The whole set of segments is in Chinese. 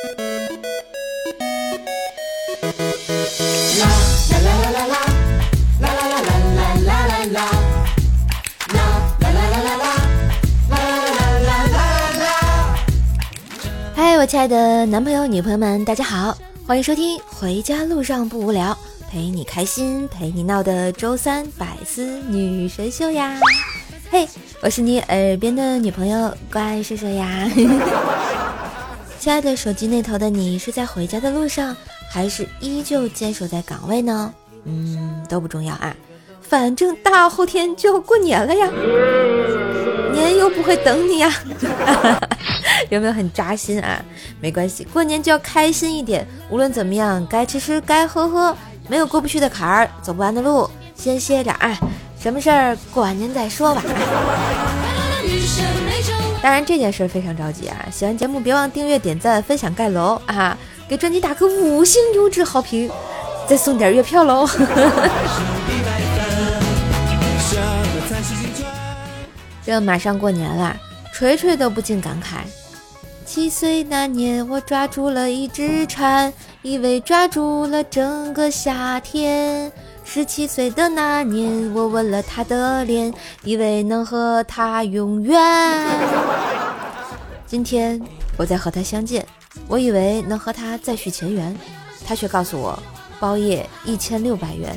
嗨，我亲爱的男朋友、女朋友们，大家好，欢迎收听《回家路上不无聊》，陪你开心、陪你闹的周三百思女神秀呀！嘿，我是你耳边的女朋友，乖射射呀！亲爱的，手机那头的你是在回家的路上，还是依旧坚守在岗位呢？嗯，都不重要啊，反正大后天就要过年了呀，年又不会等你呀。有没有很扎心啊？没关系，过年就要开心一点。无论怎么样，该吃吃，该喝喝，没有过不去的坎儿，走不完的路，先歇着啊。什么事儿过完年再说吧。当然这件事非常着急啊！喜欢节目别忘订阅、点赞、分享、盖楼啊！给专辑打个五星优质好评，再送点月票喽！这马上过年了，锤锤都不禁感慨。七岁那年，我抓住了一只蝉，以为抓住了整个夏天。十七岁的那年，我吻了他的脸，以为能和他永远。今天我在和他相见，我以为能和他再续前缘，他却告诉我，包夜一千六百元。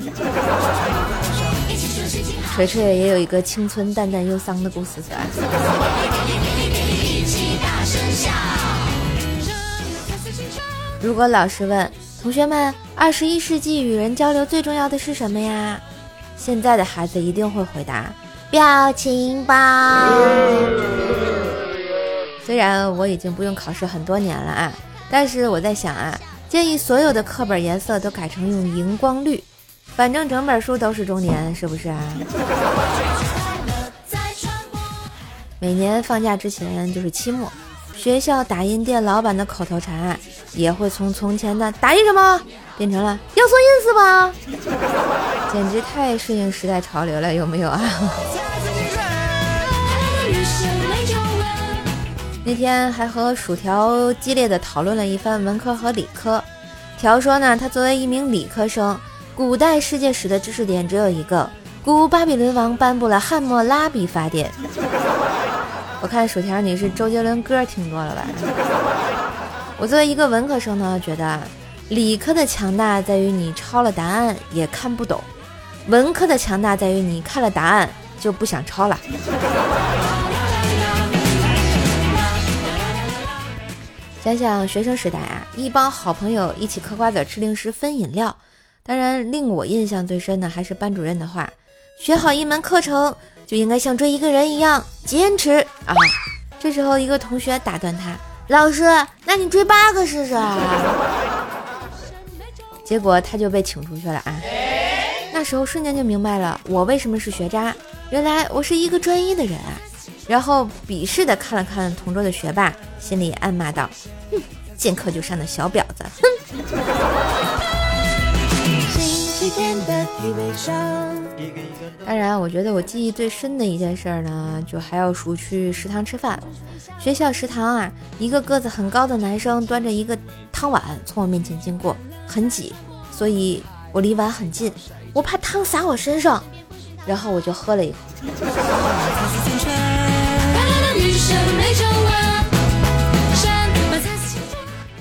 锤锤也有一个青春淡淡忧伤的故事，是吧？如果老师问同学们，二十一世纪与人交流最重要的是什么呀？现在的孩子一定会回答：表情包。虽然我已经不用考试很多年了啊，但是我在想啊，建议所有的课本颜色都改成用荧光绿，反正整本书都是中年，是不是啊？每年放假之前就是期末。学校打印店老板的口头禅也会从从前的“打印什么”变成了“要缩印是吧？简直太顺应时代潮流了，有没有啊？那天还和薯条激烈的讨论了一番文科和理科。条说呢，他作为一名理科生，古代世界史的知识点只有一个：古巴比伦王颁布了汉谟拉比法典。我看薯条，你是周杰伦歌听多了吧？我作为一个文科生呢，觉得理科的强大在于你抄了答案也看不懂，文科的强大在于你看了答案就不想抄了。想想学生时代啊，一帮好朋友一起嗑瓜子、吃零食、分饮料，当然令我印象最深的还是班主任的话：学好一门课程。就应该像追一个人一样坚持啊！这时候一个同学打断他：“老师，那你追八个试试？” 结果他就被请出去了啊！那时候瞬间就明白了我为什么是学渣，原来我是一个专一的人啊！然后鄙视的看了看同桌的学霸，心里暗骂道：“哼，见课就上的小婊子！”哼。当然，我觉得我记忆最深的一件事呢，就还要数去食堂吃饭。学校食堂啊，一个个子很高的男生端着一个汤碗从我面前经过，很挤，所以我离碗很近，我怕汤洒我身上，然后我就喝了一口。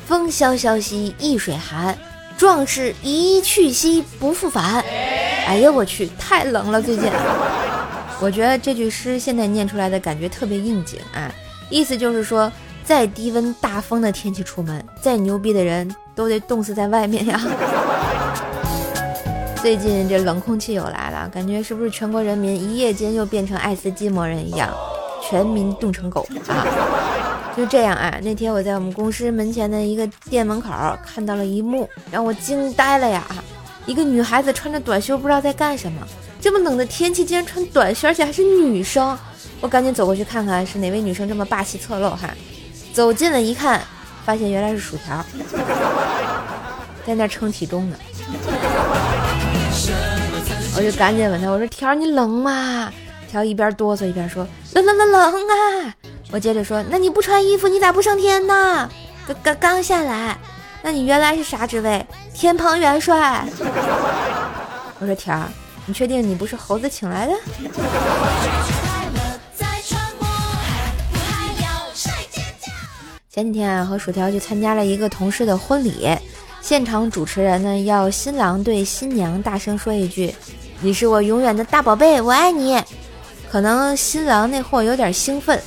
风萧萧兮易水寒。壮士一去兮不复返。哎呀，我去，太冷了最近。我觉得这句诗现在念出来的感觉特别应景啊，意思就是说，再低温大风的天气出门，再牛逼的人都得冻死在外面呀。最近这冷空气又来了，感觉是不是全国人民一夜间又变成爱斯基摩人一样，全民冻成狗啊？就这样啊！那天我在我们公司门前的一个店门口看到了一幕，让我惊呆了呀！一个女孩子穿着短袖，不知道在干什么。这么冷的天气，竟然穿短袖，而且还是女生。我赶紧走过去看看是哪位女生这么霸气侧漏哈。走近了一看，发现原来是薯条，在那称体重呢。我就赶紧问他，我说条你冷吗？条一边哆嗦一边说冷冷冷冷啊！我接着说：“那你不穿衣服，你咋不上天呢？刚刚刚下来。那你原来是啥职位？天蓬元帅。我说天儿，你确定你不是猴子请来的？前几天啊，和薯条去参加了一个同事的婚礼，现场主持人呢要新郎对新娘大声说一句：“你是我永远的大宝贝，我爱你。”可能新郎那货有点兴奋，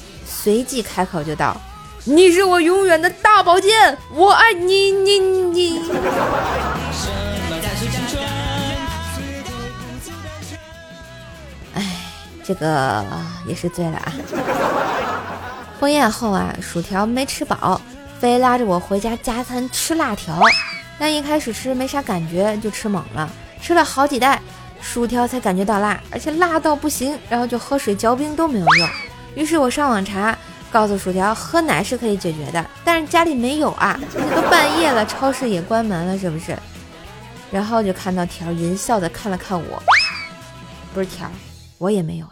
随即开口就道。你是我永远的大宝剑，我爱你，你你。哎，这个也是醉了啊！婚宴后啊，薯条没吃饱，非拉着我回家加餐吃辣条。但一开始吃没啥感觉，就吃猛了，吃了好几袋薯条才感觉到辣，而且辣到不行，然后就喝水嚼冰都没有用。于是我上网查。告诉薯条喝奶是可以解决的，但是家里没有啊，这都半夜了，超市也关门了，是不是？然后就看到条淫笑的看了看我，不是条，我也没有呀。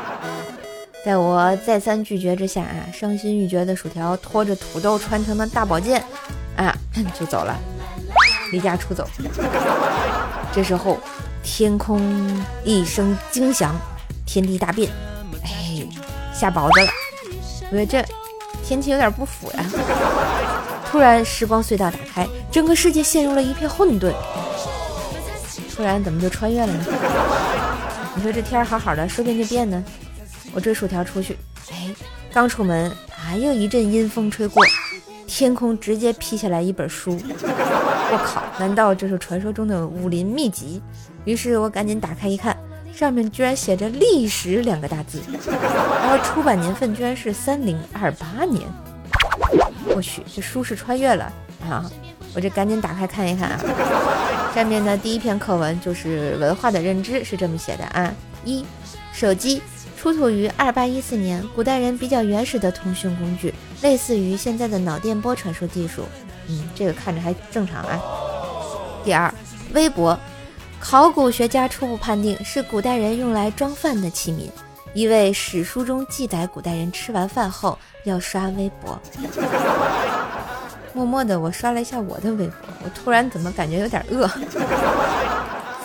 在我再三拒绝之下啊，伤心欲绝的薯条拖着土豆穿成的大宝剑啊 就走了，离家出走。这时候天空一声惊响，天地大变。下雹子了，我觉得这天气有点不符呀。突然，时光隧道打开，整个世界陷入了一片混沌。突然，怎么就穿越了呢？你说这天好好的，说变就变呢？我追薯条出去，哎，刚出门，哎又一阵阴风吹过，天空直接劈下来一本书。我靠，难道这是传说中的武林秘籍？于是我赶紧打开一看。上面居然写着“历史”两个大字，然后出版年份居然是三零二八年。我去，这书是穿越了啊！我这赶紧打开看一看啊。上面的第一篇课文就是文化的认知，是这么写的啊：一，手机出土于二八一四年，古代人比较原始的通讯工具，类似于现在的脑电波传输技术。嗯，这个看着还正常啊。第二，微博。考古学家初步判定是古代人用来装饭的器皿，因为史书中记载古代人吃完饭后要刷微博。默默的，我刷了一下我的微博，我突然怎么感觉有点饿？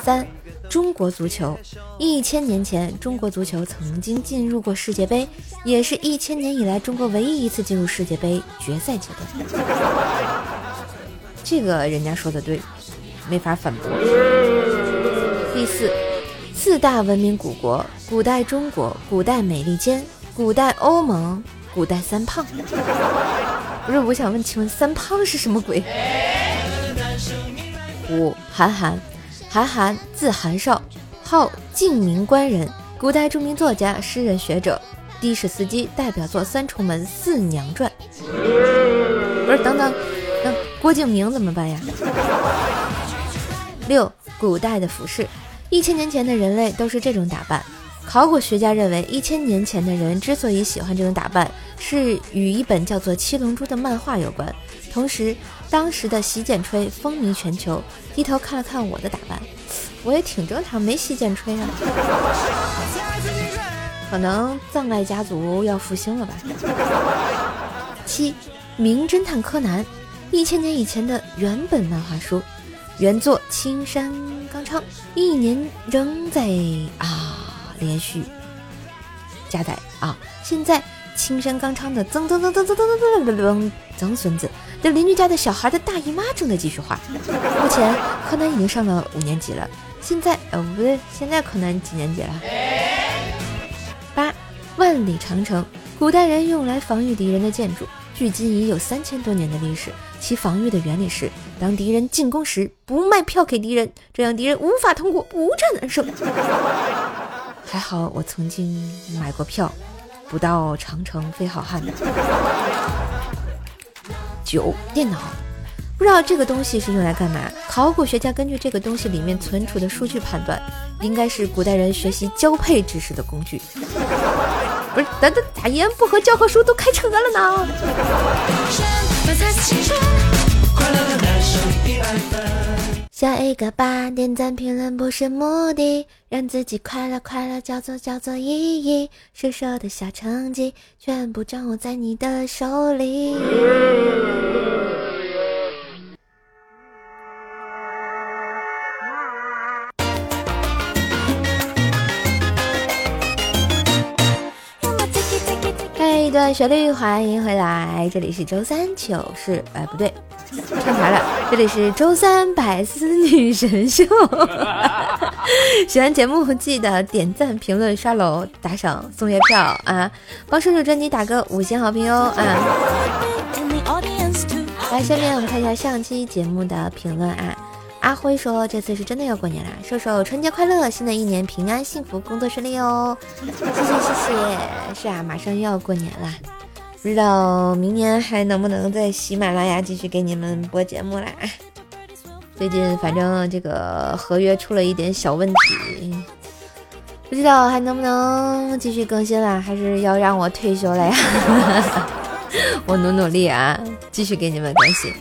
三，中国足球，一千年前中国足球曾经进入过世界杯，也是一千年以来中国唯一一次进入世界杯决赛阶段。这个人家说的对，没法反驳。第四，四大文明古国：古代中国、古代美利坚、古代欧盟、古代三胖。不是，我想问，请问三胖是什么鬼？五，韩寒，韩寒字韩少，号晋明官人，古代著名作家、诗人、学者，的士司机，代表作《三重门》《四娘传》。不是，等等，那郭敬明怎么办呀？六，古代的服饰。一千年前的人类都是这种打扮。考古学家认为，一千年前的人之所以喜欢这种打扮，是与一本叫做《七龙珠》的漫画有关。同时，当时的洗剪吹风靡全球。低头看了看我的打扮，我也挺正常，没洗剪吹啊。可能葬爱家族要复兴了吧。七，名侦探柯南，一千年以前的原本漫画书。原作青山一年仍在啊连续加载啊！现在青山刚昌的曾曾曾曾曾曾曾曾曾曾孙子的邻居家的小孩的大姨妈正在继续画。目前柯南已经上了五年级了。现在呃不对，现在柯南几年级了？八万里长城，古代人用来防御敌人的建筑。距今已有三千多年的历史，其防御的原理是：当敌人进攻时，不卖票给敌人，这样敌人无法通过，不战而胜。还好我曾经买过票，不到长城非好汉的。九电脑，不知道这个东西是用来干嘛？考古学家根据这个东西里面存储的数据判断，应该是古代人学习交配知识的工具。不是，等等，咋一言不合教科书都开车了呢？下一个吧，点赞评论不是目的，让自己快乐快乐叫做叫做意义。瘦瘦的小成绩，全部掌握在你的手里。段旋律，欢迎回来，这里是周三糗事，哎，不对。串台了，这里是周三百思女神秀。喜欢节目记得点赞、评论、刷楼、打赏、送月票啊！帮叔叔专辑打个五星好评哦啊！来，下面我们看一下上期节目的评论啊。阿辉说这次是真的要过年啦，瘦瘦春节快乐，新的一年平安幸福，工作顺利哦！谢谢谢谢，是啊，马上又要过年啦。不知道明年还能不能在喜马拉雅继续给你们播节目啦？最近反正这个合约出了一点小问题，不知道还能不能继续更新啦？还是要让我退休了呀？我努努力啊，继续给你们更新。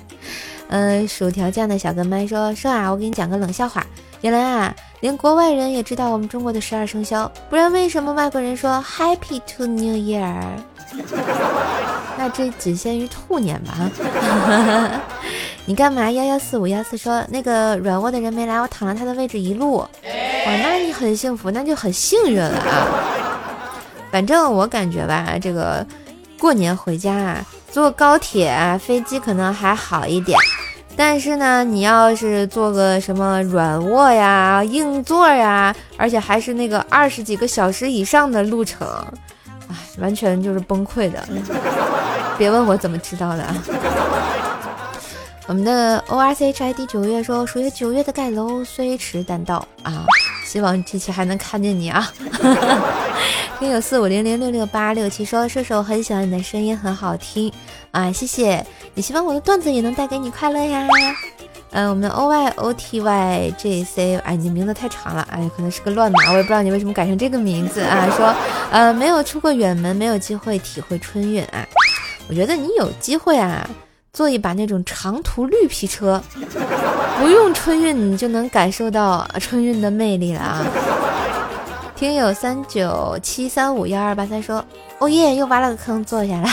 嗯，薯条酱的小跟班说说啊，我给你讲个冷笑话。原来啊，连国外人也知道我们中国的十二生肖，不然为什么外国人说 Happy to New Year？那这仅限于兔年吧？你干嘛？幺幺四五幺四说那个软卧的人没来，我躺了他的位置一路。哇，那你很幸福，那就很幸运了啊。反正我感觉吧，这个过年回家啊，坐高铁啊、飞机可能还好一点，但是呢，你要是做个什么软卧呀、硬座呀，而且还是那个二十几个小时以上的路程。哎，完全就是崩溃的，别问我怎么知道的。我们的 O R C H I D 九月说，属于九月的盖楼虽迟但到啊，希望这期还能看见你啊。听友四五零零六六八六七说，射手很喜欢你的声音，很好听啊，谢谢。也希望我的段子也能带给你快乐呀。嗯，我们的 O Y O T Y J C，哎，你名字太长了，哎，可能是个乱码，我也不知道你为什么改成这个名字啊。说，呃，没有出过远门，没有机会体会春运啊。我觉得你有机会啊，坐一把那种长途绿皮车，不用春运，你就能感受到春运的魅力了啊。听友三九七三五幺二八三说，哦耶，又挖了个坑坐下了。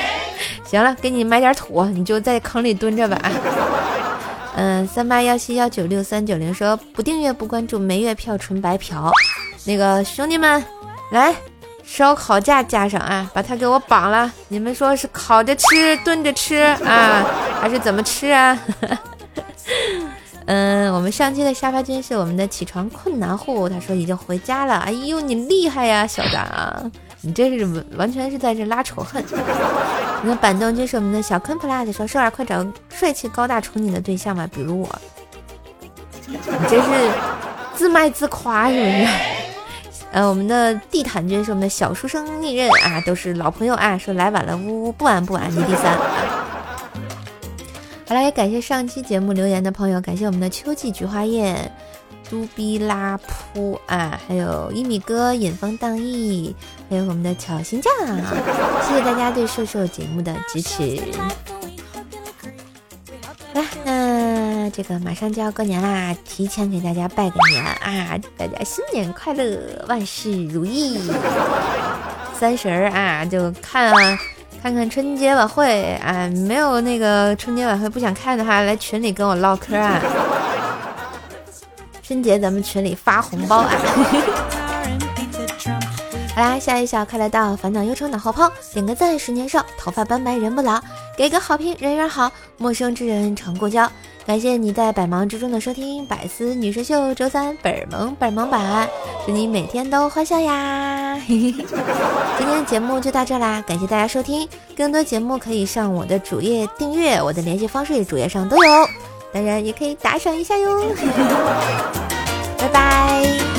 行了，给你买点土，你就在坑里蹲着吧。嗯，三八幺七幺九六三九零说不订阅不关注没月票纯白嫖。那个兄弟们，来烧烤架架上啊，把它给我绑了。你们说是烤着吃、炖着吃啊，还是怎么吃啊？嗯，我们上期的沙发君是我们的起床困难户，他说已经回家了。哎呦，你厉害呀，小张。你这是完全是在这拉仇恨。那板凳君是我们的小坑 plus 说：“少儿快找帅气高大宠你的对象吧，比如我。”你这是自卖自夸是不是？呃，我们的地毯君是我们的小书生逆刃啊，都是老朋友啊。说来晚了，呜呜，不晚不晚，你第三。好了，也感谢上期节目留言的朋友，感谢我们的秋季菊花宴。嘟比拉扑啊，还有一米哥引风荡意，还有我们的巧心酱，谢谢大家对瘦瘦节目的支持。这个马上就要过年啦，提前给大家拜个年啊，大家新年快乐，万事如意。三十儿啊，就看看看春节晚会啊，没有那个春节晚会不想看的话，来群里跟我唠嗑啊。春节咱们群里发红包啊！好啦，下一小快乐到，烦恼忧愁脑后抛，点个赞十年少，头发斑白人不老，给个好评人缘好，陌生之人常过交。感谢你在百忙之中的收听，百思女神秀周三本萌本萌版，祝你每天都欢笑呀！今天的节目就到这啦，感谢大家收听，更多节目可以上我的主页订阅，我的联系方式主页上都有。当然也可以打赏一下哟，拜拜。